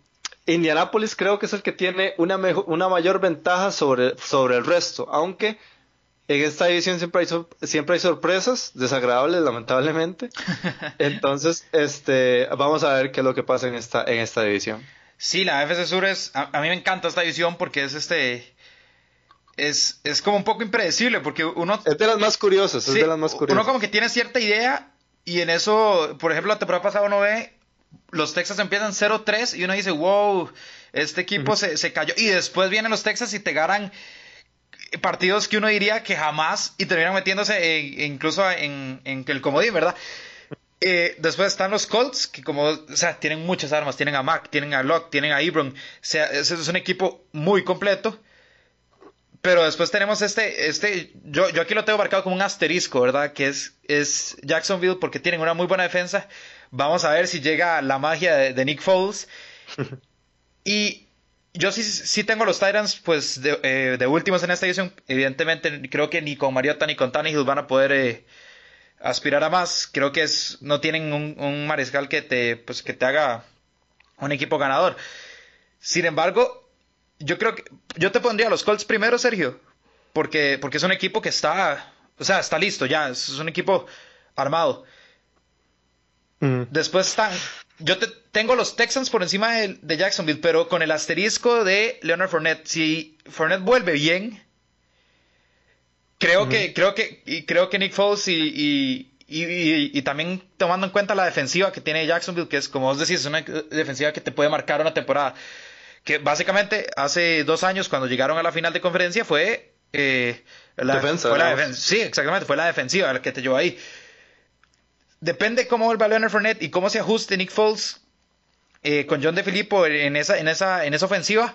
Indianapolis creo que es el que tiene una, una mayor ventaja sobre, sobre el resto, aunque en esta división siempre hay, siempre hay sorpresas desagradables, lamentablemente. Entonces, este, vamos a ver qué es lo que pasa en esta, en esta división. Sí, la FC Sur es, a, mí me encanta esta división porque es este, es, es como un poco impredecible porque uno... Es de las más curiosas, es de las más curiosas. Uno como que tiene cierta idea y en eso, por ejemplo, la temporada pasada uno ve, los Texas empiezan 0-3 y uno dice, wow, este equipo se, se cayó. Y después vienen los Texas y te ganan partidos que uno diría que jamás y terminan metiéndose incluso en, en, el comodín, ¿verdad? Eh, después están los Colts, que como, o sea, tienen muchas armas, tienen a Mac, tienen a Locke, tienen a Ibron, o sea, ese es un equipo muy completo. Pero después tenemos este, este, yo, yo aquí lo tengo marcado como un asterisco, ¿verdad? Que es, es Jacksonville porque tienen una muy buena defensa. Vamos a ver si llega la magia de, de Nick Foles. y yo sí, sí tengo los Titans, pues, de, eh, de, últimos en esta edición. Evidentemente, creo que ni con Mariota ni con Tannehill van a poder eh, aspirar a más. Creo que es, no tienen un, un, mariscal que te, pues, que te haga un equipo ganador. Sin embargo, yo creo que yo te pondría a los Colts primero, Sergio, porque, porque es un equipo que está, o sea, está listo ya, es un equipo armado. Mm. Después están yo te, tengo los Texans por encima de, Jacksonville, pero con el asterisco de Leonard Fournette. Si Fournette vuelve bien, creo que, creo que, y creo que Nick Foles y, y, también tomando en cuenta la defensiva que tiene Jacksonville, que es como vos decís, es una defensiva que te puede marcar una temporada. Que básicamente hace dos años, cuando llegaron a la final de conferencia, fue, eh, la, defensa, Sí, exactamente, fue la defensiva la que te llevó ahí depende cómo vuelva Leonard Fournette y cómo se ajuste Nick Foles eh, con John DeFilippo en esa, en, esa, en esa ofensiva.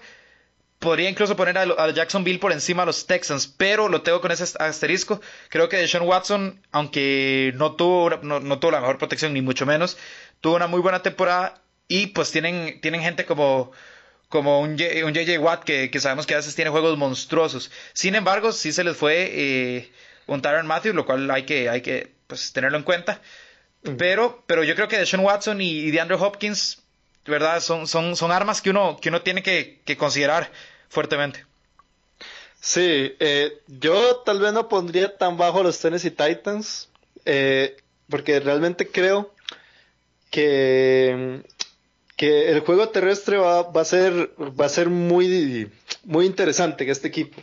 Podría incluso poner a, Jacksonville por encima de los Texans, pero lo tengo con ese asterisco. Creo que Deshaun Watson, aunque no tuvo, no, tuvo la mejor protección, ni mucho menos, tuvo una muy buena temporada y pues tienen, tienen gente como, como un, un JJ Watt que, que, sabemos que a veces tiene juegos monstruosos. Sin embargo, sí se les fue eh, un Tyron Matthews, lo cual hay que, hay que pues, tenerlo en cuenta. Pero, pero yo creo que Deshaun Watson y, DeAndre Hopkins, ¿verdad? Son, son, son armas que uno, que uno tiene que, considerar fuertemente. Sí, eh, yo tal vez no pondría tan bajo los Tennessee Titans, eh, porque realmente creo que, que el juego terrestre va, va, a ser, va a ser muy, muy interesante en este equipo.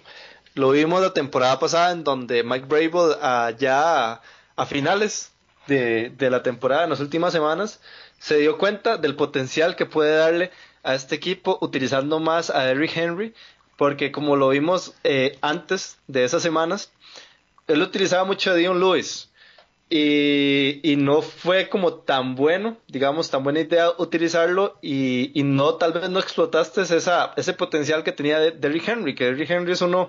Lo vimos la temporada pasada en donde Mike Brable allá a finales de, de la temporada en las últimas semanas, se dio cuenta del potencial que puede darle a este equipo utilizando más a Derrick Henry, porque como lo vimos eh, antes de esas semanas, él utilizaba mucho a Dion Lewis. Y, y, no fue como tan bueno, digamos, tan buena idea utilizarlo y, y no, tal vez no explotaste esa, ese potencial que tenía Derrick Henry, que Derrick Henry es uno,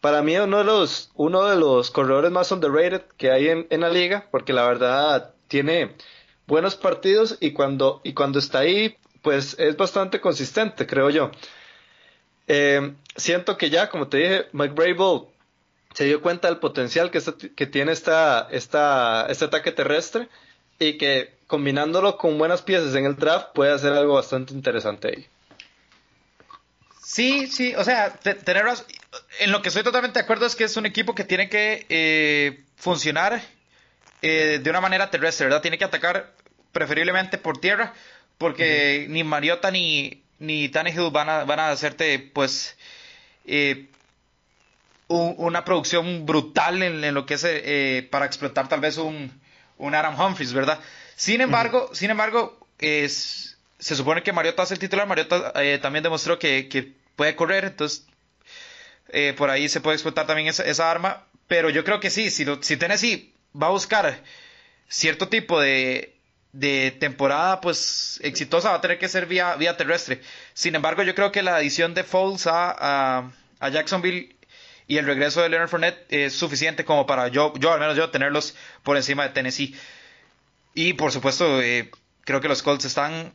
para mí uno de los, uno de los corredores más underrated que hay en, en la liga, porque la verdad tiene buenos partidos y cuando, y cuando está ahí, pues es bastante consistente, creo yo. Eh, siento que ya, como te dije, Mike Brable se dio cuenta del potencial que, que tiene esta, esta, este ataque terrestre y que combinándolo con buenas piezas en el draft, puede hacer algo bastante interesante ahí. Sí, sí, o sea, tener en lo que estoy totalmente de acuerdo es que es un equipo que tiene que eh, funcionar eh, de una manera terrestre, ¿verdad? Tiene que atacar preferiblemente por tierra, porque ni Mariota ni, ni Tannehill van a, van a hacerte, pues, eh, una producción brutal en, lo que es para explotar tal vez un, un Adam Humphries, ¿verdad? Sin embargo, sin embargo, es, se supone que Mariota es el titular. Mariota eh, también demostró que, puede correr, entonces eh, por ahí se puede explotar también esa, arma. Pero yo creo que sí, si, si Tennessee va a buscar cierto tipo de, de temporada pues exitosa, va a tener que ser vía, vía terrestre. Sin embargo, yo creo que la adición de Foles a, a, Jacksonville y el regreso de Leonard Fournette es suficiente como para yo, yo al menos yo, tenerlos por encima de Tennessee. Y por supuesto, eh, creo que los Colts están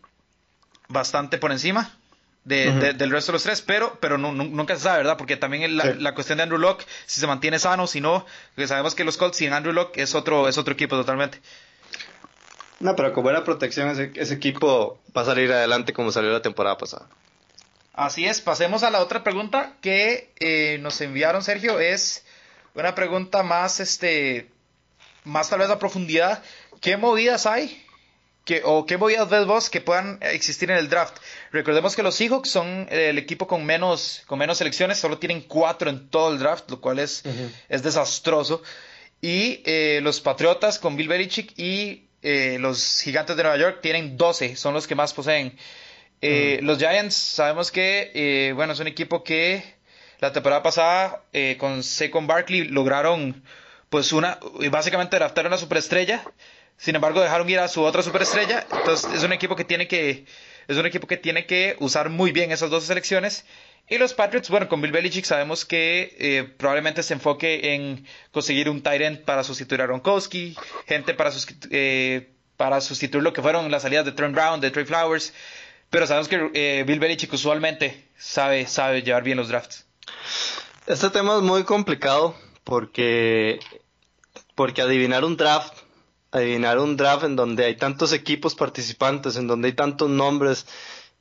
bastante por encima del resto de los tres, pero, pero nunca se sabe, ¿verdad? Porque también la, la, cuestión de Andrew Locke, si se mantiene sano, si no, porque sabemos que los Colts sin Andrew Locke es otro, es otro equipo totalmente. No, pero con buena protección ese, equipo va a salir adelante como salió la temporada pasada. Así es, pasemos a la otra pregunta que eh, nos enviaron, Sergio, es una pregunta más, este, más tal vez a profundidad. ¿Qué movidas hay o qué movidas ves vos que puedan existir en el draft. Recordemos que los Seahawks son el equipo con menos, con menos selecciones, solo tienen cuatro en todo el draft, lo cual es, es desastroso. Y eh, los Patriotas con Bill Belichick y eh, los Gigantes de Nueva York tienen 12, son los que más poseen. Eh, los Giants, sabemos que, bueno, es un equipo que la temporada pasada con Saquon Barkley lograron, pues, una, básicamente draftaron una superestrella sin embargo, dejaron ir a su otra superestrella. Entonces, es un equipo que tiene que, es un equipo que tiene que usar muy bien esas dos selecciones. Y los Patriots, bueno, con Bill Belichick sabemos que eh, probablemente se enfoque en conseguir un tight end para sustituir a Ronkowski, gente para, eh, para sustituir lo que fueron las salidas de Trent Brown, de Trey Flowers. Pero sabemos que eh, Bill Belichick usualmente sabe, sabe llevar bien los drafts. Este tema es muy complicado porque, porque adivinar un draft adivinar un draft en donde hay tantos equipos participantes, en donde hay tantos nombres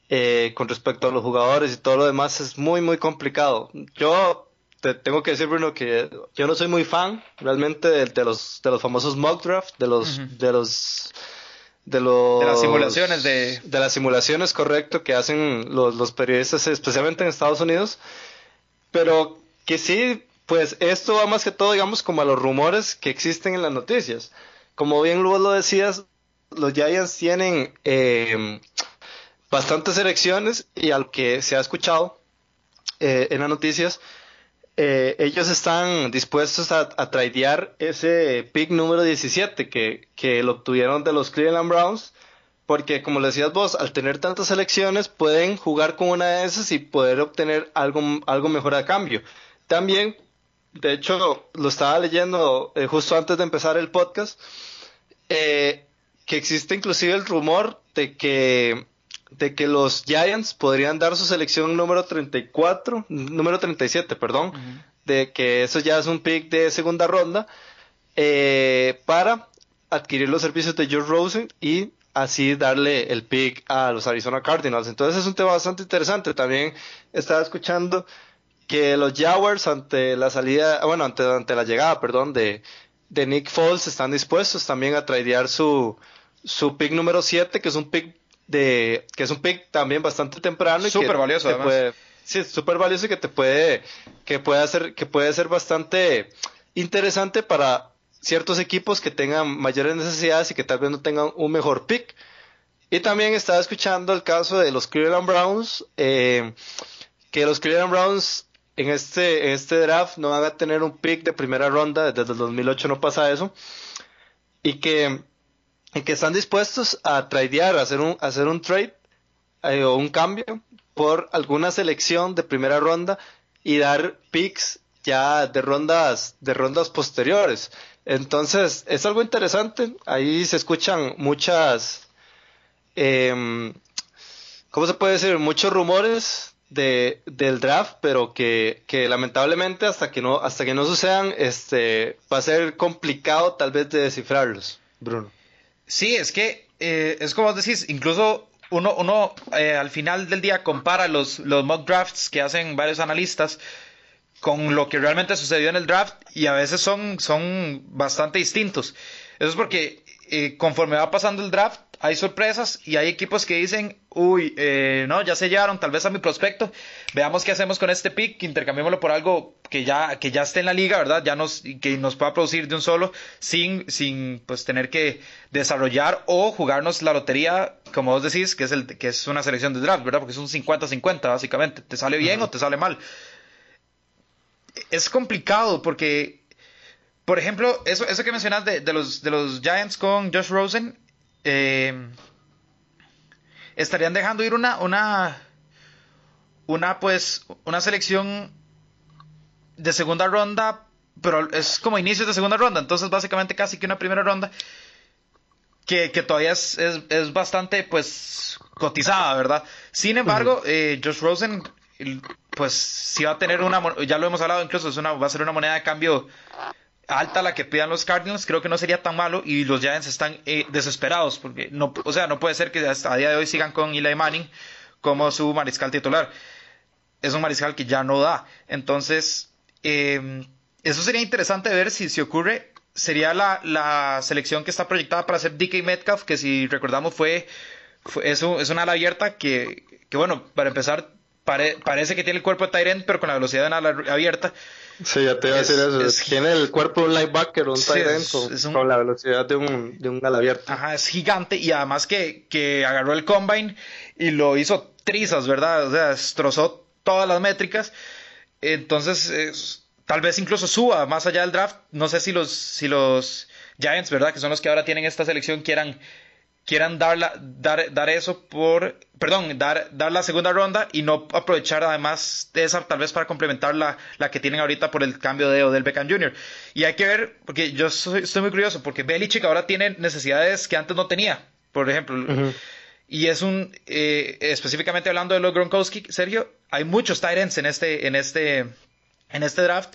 eh, con respecto a los jugadores y todo lo demás es muy, muy complicado. Yo te tengo que decir, Bruno, que yo no soy muy fan realmente de, los, de los famosos mock draft, de los, de los de los de las simulaciones de de las simulaciones correcto que hacen los, los periodistas especialmente en Estados Unidos. Pero que sí pues esto va más que todo digamos como a los rumores que existen en las noticias. Como bien luego lo decías, los Giants tienen eh, bastantes elecciones y al que se ha escuchado eh, en las noticias, eh, ellos están dispuestos a, a tradear ese pick número 17 que, que lo obtuvieron de los Cleveland Browns, porque como le decías vos, al tener tantas elecciones pueden jugar con una de esas y poder obtener algo, algo mejor a cambio. También, de hecho, lo estaba leyendo justo antes de empezar el podcast eh, que existe inclusive el rumor de que, de que los Giants podrían dar su selección número 34, número 37, perdón, de que eso ya es un pick de segunda ronda, eh, para adquirir los servicios de George Rosen y así darle el pick a los Arizona Cardinals. Entonces es un tema bastante interesante. También estaba escuchando que los Jaguars ante la salida, bueno, ante, ante la llegada, perdón, de, de Nick Foles están dispuestos también a tradear su, su pick número 7, que es un pick de que es un pick también bastante temprano y súper valioso además. sí, súper valioso y que te puede que puede ser que puede ser bastante interesante para ciertos equipos que tengan mayores necesidades y que tal vez no tengan un mejor pick. Y también estaba escuchando el caso de los Cleveland Browns, eh, que los Cleveland Browns en este, este draft no van a tener un pick de primera ronda, desde el 2008 no pasa eso, y que, que están dispuestos a tradear, a hacer un, hacer un trade eh, o un cambio por alguna selección de primera ronda y dar picks ya de rondas, de rondas posteriores. Entonces, es algo interesante. Ahí se escuchan muchas, eh, ¿cómo se puede decir? Muchos rumores de, del draft, pero que, que, lamentablemente hasta que no hasta que no sucedan, este va a ser complicado tal vez de descifrarlos, Bruno. Sí, es que eh, es como vos decís, incluso uno, uno eh, al final del día compara los, los mock drafts que hacen varios analistas con lo que realmente sucedió en el draft y a veces son, son bastante distintos. Eso es porque eh, conforme va pasando el draft hay sorpresas y hay equipos que dicen, uy, eh, no, ya se llevaron tal vez a mi prospecto, veamos qué hacemos con este pick, intercambiémoslo por algo que ya, que ya esté en la liga, ¿verdad? Ya nos, que nos pueda producir de un solo sin, sin pues tener que desarrollar o jugarnos la lotería, como vos decís, que es, el, que es una selección de draft, ¿verdad? Porque es un 50-50 básicamente, te sale bien o te sale mal. Es complicado porque por ejemplo, eso, eso que mencionas de, de, los, de los Giants con Josh Rosen, eh, estarían dejando ir una, una, una, pues, una selección de segunda ronda, pero es como inicios de segunda ronda, entonces básicamente casi que una primera ronda que, que todavía es, es, es, bastante, pues, cotizada, ¿verdad? Sin embargo, eh, Josh Rosen, pues, si va a tener una, ya lo hemos hablado incluso, es una, va a ser una moneda de cambio alta la que pidan los Cardinals, creo que no sería tan malo y los Giants están eh, desesperados porque no, o sea, no puede ser que hasta a día de hoy sigan con Eli Manning como su mariscal titular. Es un mariscal que ya no da. Entonces, eh, eso sería interesante ver si, si ocurre. Sería la, la, selección que está proyectada para hacer DK Metcalf, que si recordamos fue, fue es, un, es una ala abierta que, que, bueno, para empezar, pare, parece que tiene el cuerpo de Tyrant, pero con la velocidad de una ala abierta. Sí, ya te iba a decir eso. Es, tiene el cuerpo de un linebacker, un sí, tight end con, con, la velocidad de un, de un ala abierta. Ajá, es gigante y además que, que agarró el combine y lo hizo trizas, ¿verdad? O sea, destrozó todas las métricas. Entonces, es, tal vez incluso suba más allá del draft. No sé si los, si los Giants, ¿verdad? Que son los que ahora tienen esta selección, quieran quieran dar, la, dar, dar eso por, perdón, dar, dar la segunda ronda y no aprovechar además de esa tal vez para complementar la, la que tienen ahorita por el cambio de Odell Beckham Jr. Y hay que ver, porque yo soy, estoy muy curioso, porque Belichick ahora tiene necesidades que antes no tenía, por ejemplo. Uh -huh. Y es un, eh, específicamente hablando de los Gronkowski, Sergio, hay muchos ends en este, en este, en este draft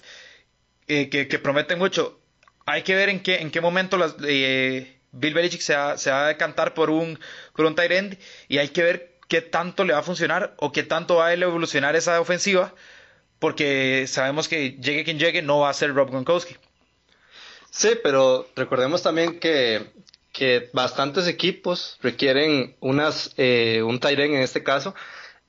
eh, que, que, prometen mucho. Hay que ver en qué, en qué momento las, eh, Bill Belichick se va, a decantar por un, por un tight end y hay que ver qué tanto le va a funcionar o qué tanto va a evolucionar esa ofensiva porque sabemos que llegue quien llegue no va a ser Rob Gronkowski. Sí, pero recordemos también que, que bastantes equipos requieren unas, eh, un tight end en este caso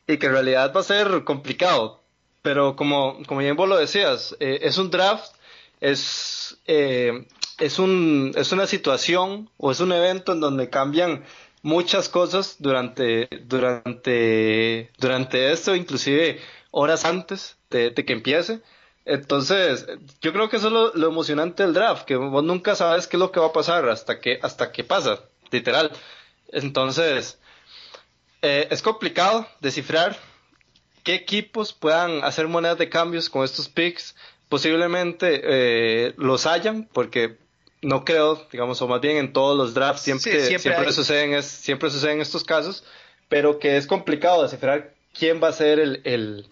y que en realidad va a ser complicado. Pero como, como bien vos lo decías, eh, es un draft, es eh, es, un, es una situación o es un evento en donde cambian muchas cosas durante, durante, durante esto, inclusive horas antes de, que empiece. Entonces, yo creo que eso es lo, lo, emocionante del draft, que vos nunca sabes qué es lo que va a pasar hasta que, hasta que pasa, literal. Entonces, eh, es complicado descifrar qué equipos puedan hacer monedas de cambios con estos picks. Posiblemente eh, los hayan, porque no creo, digamos, o más bien en todos los drafts siempre, sí, siempre, siempre suceden, es, siempre suceden estos casos, pero que es complicado descifrar quién va a ser el, el,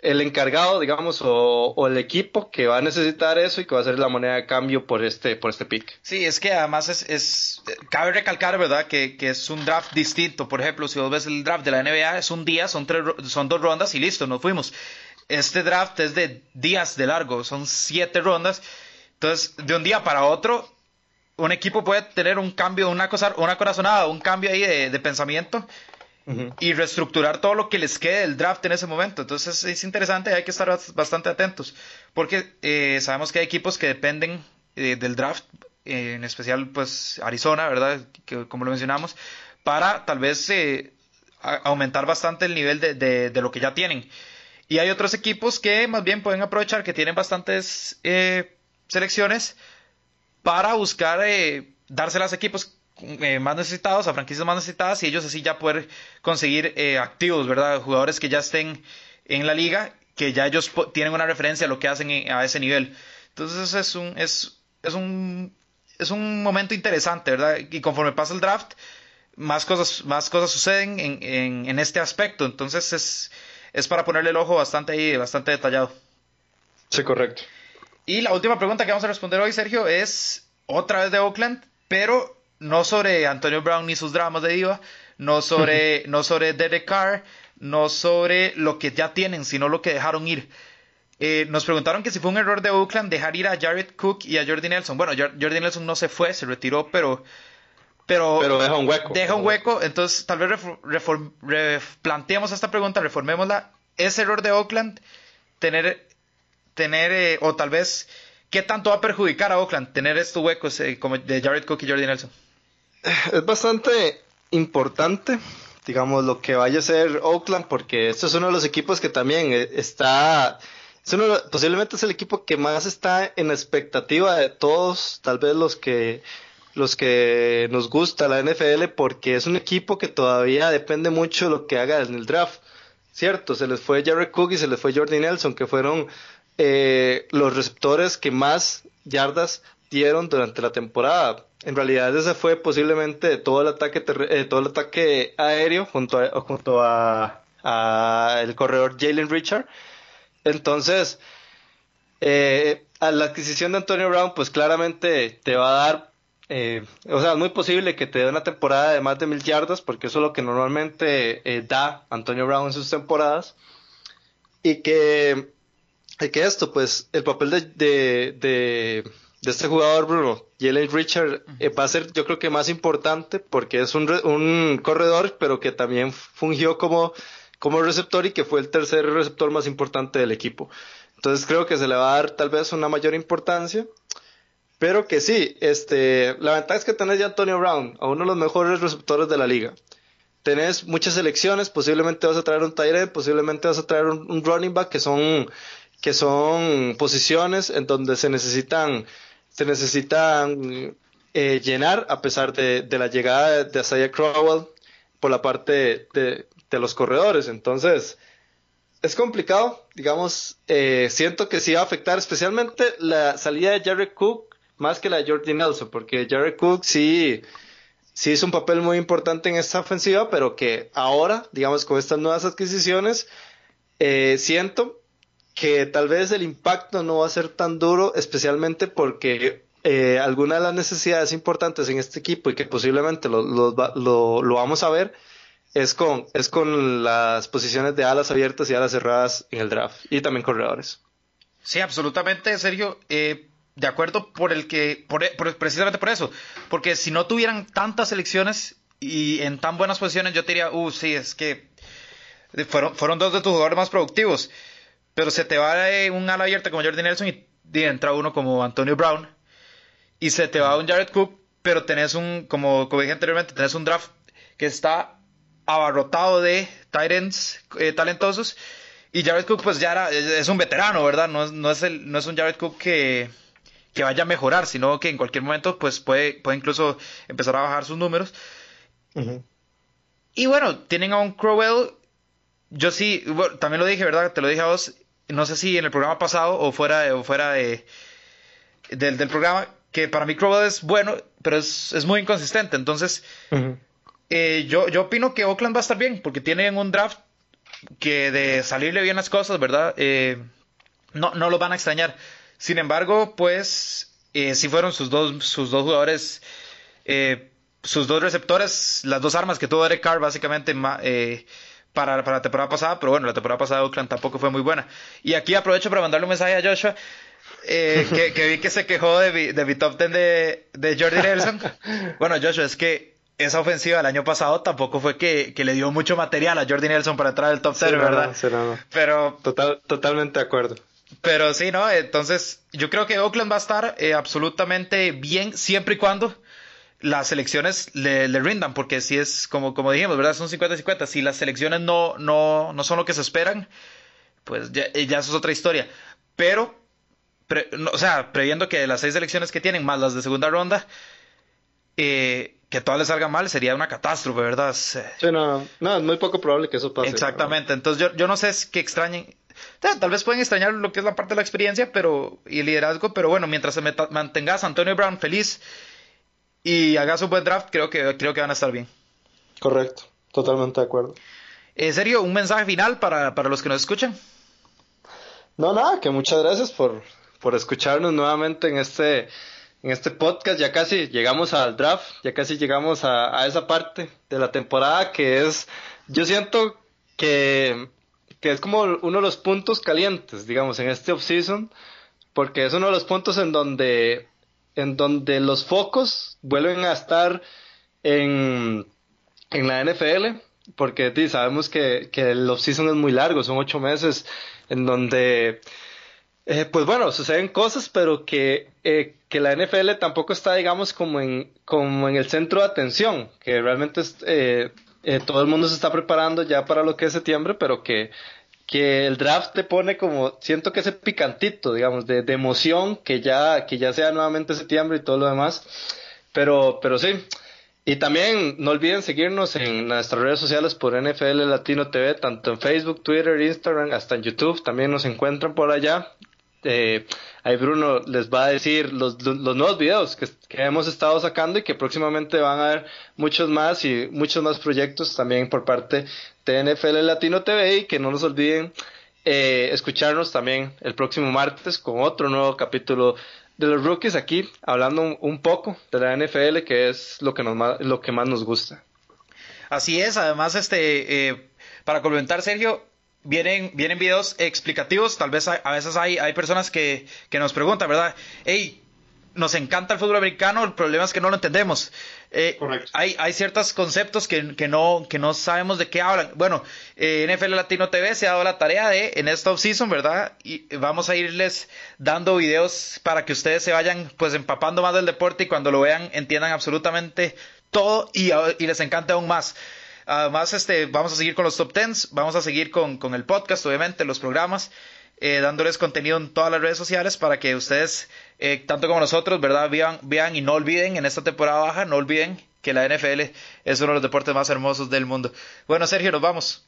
el encargado, digamos, o, o, el equipo que va a necesitar eso y que va a ser la moneda de cambio por este, por este pick. Sí, es que además es, es cabe recalcar, ¿verdad?, que, que, es un draft distinto. Por ejemplo, si vos ves el draft de la NBA, es un día, son, tres, son dos rondas y listo, nos fuimos. Este draft es de días de largo, son siete rondas entonces, de un día para otro, un equipo puede tener un cambio, una, cosa, una corazonada, un cambio ahí de, de pensamiento uh -huh. y reestructurar todo lo que les quede del draft en ese momento. Entonces, es interesante y hay que estar bastante atentos, porque eh, sabemos que hay equipos que dependen eh, del draft, eh, en especial, pues, Arizona, ¿verdad? Que, como lo mencionamos, para tal vez aumentar bastante el nivel de, de, de, lo que ya tienen. Y hay otros equipos que más bien pueden aprovechar que tienen bastantes eh, selecciones para buscar eh, dárselas a equipos eh, más necesitados, a franquicias más necesitadas y ellos así ya poder conseguir eh, activos, ¿verdad? Jugadores que ya estén en la liga, que ya ellos tienen una referencia a lo que hacen a ese nivel. Entonces es un, es, es un, es un momento interesante, ¿verdad? Y conforme pasa el draft, más cosas, más cosas suceden en, en, en este aspecto. Entonces es, es para ponerle el ojo bastante ahí, bastante detallado. Sí, correcto. Y la última pregunta que vamos a responder hoy, Sergio, es otra vez de Oakland, pero no sobre Antonio Brown ni sus dramas de diva, no sobre, no sobre Derek Carr, no sobre lo que ya tienen, sino lo que dejaron ir. Eh, nos preguntaron que si fue un error de Oakland dejar ir a Jared Cook y a Jordi Nelson. Bueno, Jordi Nelson no se fue, se retiró, pero pero, pero, deja un hueco. Deja un hueco, entonces tal vez replanteemos esta pregunta, reformémosla. ¿Es error de Oakland tener, tener eh, o tal vez, qué tanto va a perjudicar a Oakland tener estos huecos eh, de Jared Cook y Jordi Nelson? Es bastante importante, digamos, lo que vaya a ser Oakland, porque este es uno de los equipos que también eh, está posiblemente es el equipo que más está en expectativa de todos, tal vez los que los que nos gusta la NFL, porque es un equipo que todavía depende mucho de lo que haga en el draft. Cierto, se les fue Jared Cook y se les fue Jordi Nelson, que fueron eh, los receptores que más yardas dieron durante la temporada. En realidad ese fue posiblemente todo el ataque eh, todo el ataque aéreo junto a, junto a, el corredor Jalen Richard entonces, eh, a la adquisición de Antonio Brown, pues claramente te va a dar, o sea, es muy posible que te dé una temporada de más de mil yardas, porque eso es lo que normalmente da Antonio Brown en sus temporadas. Y que, que esto, pues, el papel de, de, de, este jugador, Bruno, Jalen Richard, va a ser, yo creo que más importante, porque es un, un corredor, pero que también fungió como como receptor y que fue el tercer receptor más importante del equipo. Entonces creo que se le va a dar tal vez una mayor importancia. Pero que sí, este, la ventaja es que tenés ya Antonio Brown, a uno de los mejores receptores de la liga. Tenés muchas selecciones, posiblemente vas a traer un tight posiblemente vas a traer un, running back que son, que son posiciones en donde se necesitan, se necesitan eh, llenar a pesar de, la llegada de, de Isaiah Crowell por la parte de, de los corredores. Entonces, es complicado, digamos, eh, siento que sí va a afectar especialmente la salida de Jared Cook más que la de Jordi Nelson, porque Jared Cook sí, sí hizo un papel muy importante en esta ofensiva, pero que ahora, digamos, con estas nuevas adquisiciones, eh, siento que tal vez el impacto no va a ser tan duro, especialmente porque eh, algunas de las necesidades importantes en este equipo y que posiblemente lo, lo, lo vamos a ver, es con, es con las posiciones de alas abiertas y alas cerradas en el draft y también corredores. Sí, absolutamente, Sergio. Eh, de acuerdo por el que, por, precisamente por eso, porque si no tuvieran tantas selecciones y en tan buenas posiciones, yo te diría, uh, sí, es que fueron, fueron dos de tus jugadores más productivos, pero se te va un ala abierta como Jordi Nelson y, entra uno como Antonio Brown y se te va un Jared Cook, pero tenés un, como, como dije anteriormente, tenés un draft que está abarrotado de Titans eh, talentosos. Y Jared Cook, pues ya era, es un veterano, ¿verdad? No, no, es, el, no es un Jared Cook que, que vaya a mejorar, sino que en cualquier momento, pues puede, puede incluso empezar a bajar sus números. Y bueno, tienen a un Crowell. Yo sí, también lo dije, ¿verdad? Te lo dije a vos. No sé si en el programa pasado o fuera, o fuera de, del, del programa, que para mí Crowell es bueno, pero es, es muy inconsistente. Entonces, eh, yo, yo opino que Oakland va a estar bien, porque tienen un draft que de salirle bien las cosas, ¿verdad? Eh, no, no lo van a extrañar. Sin embargo, pues, eh, si fueron sus dos, sus dos jugadores, sus dos receptores, las dos armas que tuvo Derek Carr, básicamente, para, para la temporada pasada, pero bueno, la temporada pasada de Oakland tampoco fue muy buena. Y aquí aprovecho para mandarle un mensaje a Joshua. que, vi que se quejó de, de mi top 10 de, de Jordi Nelson. Bueno, Joshua, es que esa ofensiva del año pasado tampoco fue que, le dio mucho material a Jordi Nelson para entrar al top 0, ¿verdad? Pero Total, totalmente de acuerdo. Pero sí, ¿no? Entonces, yo creo que Oakland va a estar eh, absolutamente bien siempre y cuando las selecciones le, rindan, porque si es, como, como dijimos, ¿verdad? Son 50-50. Si las selecciones no, no, no son lo que se esperan, pues ya, ya eso es otra historia. Pero, o sea, previendo que las seis selecciones que tienen, más las de segunda ronda, eh, que todo le salga mal sería una catástrofe, ¿verdad? Sí, no, no, es muy poco probable que eso pase. Exactamente, entonces yo, yo no sé que extrañen, tal vez pueden extrañar lo que es la parte de la experiencia pero y el liderazgo, pero bueno, mientras se mantengas Antonio Brown feliz y hagas un buen draft, creo que, creo que van a estar bien. Correcto, totalmente de acuerdo. En serio, un mensaje final para, para los que nos escuchan. No, nada, que muchas gracias por, por escucharnos nuevamente en este en este podcast. Ya casi llegamos al draft, ya casi llegamos a, a esa parte de la temporada que es, yo siento que, que es como uno de los puntos calientes, digamos, en este offseason, porque es uno de los puntos en donde, en donde los focos vuelven a estar en, en la NFL, porque sabemos que, que el offseason es muy largo, son ocho meses en donde, eh, pues bueno, suceden cosas, pero que, eh, que la NFL tampoco está, digamos, como en, como en el centro de atención, que realmente es, eh, todo el mundo se está preparando ya para lo que es septiembre, pero que, que el draft te pone como, siento que ese picantito, digamos, de, de emoción, que ya, que ya sea nuevamente septiembre y todo lo demás, pero, pero sí, y también no olviden seguirnos en nuestras redes sociales por NFL Latino TV, tanto en Facebook, Twitter, Instagram, hasta en YouTube. También nos encuentran por allá. Eh, ahí Bruno les va a decir los, los nuevos videos que, hemos estado sacando y que próximamente van a haber muchos más y muchos más proyectos también por parte de NFL Latino TV y que no nos olviden eh, escucharnos también el próximo martes con otro nuevo capítulo de los rookies aquí, hablando un, poco de la NFL, que es lo que, nos, lo que más nos gusta. Así es, además, este, eh, para complementar, Sergio, vienen, vienen videos explicativos, tal vez a, veces hay, hay personas que, que nos preguntan, ¿verdad? Hey, nos encanta el fútbol americano, el problema es que no lo entendemos. Eh, hay, hay ciertos conceptos que, que, no, que no sabemos de qué hablan. Bueno, eh, NFL Latino TV se ha dado la tarea de, en esta offseason, ¿verdad? Y vamos a irles dando videos para que ustedes se vayan pues empapando más del deporte y cuando lo vean entiendan absolutamente todo y, y les encante aún más. Además, este, vamos a seguir con los top tens, vamos a seguir con, con el podcast, obviamente, los programas. Eh, dándoles contenido en todas las redes sociales para que ustedes, eh, tanto como nosotros, ¿verdad? Vean, vean y no olviden en esta temporada baja, no olviden que la NFL es uno de los deportes más hermosos del mundo. Bueno, Sergio, nos vamos.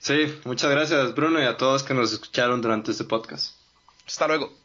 Sí, muchas gracias Bruno y a todos que nos escucharon durante este podcast. Hasta luego.